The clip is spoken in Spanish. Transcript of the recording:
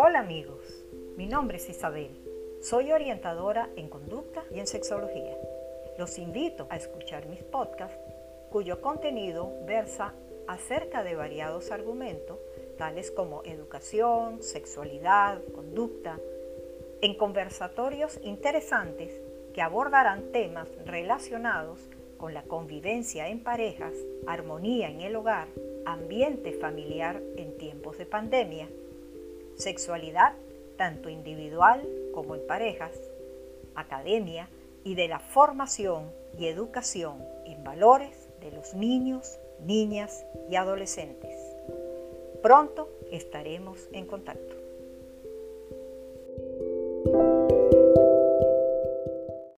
Hola amigos, mi nombre es Isabel. Soy orientadora en conducta y en sexología. Los invito a escuchar mis podcasts cuyo contenido versa acerca de variados argumentos tales como educación, sexualidad, conducta, en conversatorios interesantes que abordarán temas relacionados con la convivencia en parejas, armonía en el hogar, ambiente familiar en tiempos de pandemia, sexualidad tanto individual como en parejas, academia y de la formación y educación en valores de los niños, niñas y adolescentes. Pronto estaremos en contacto.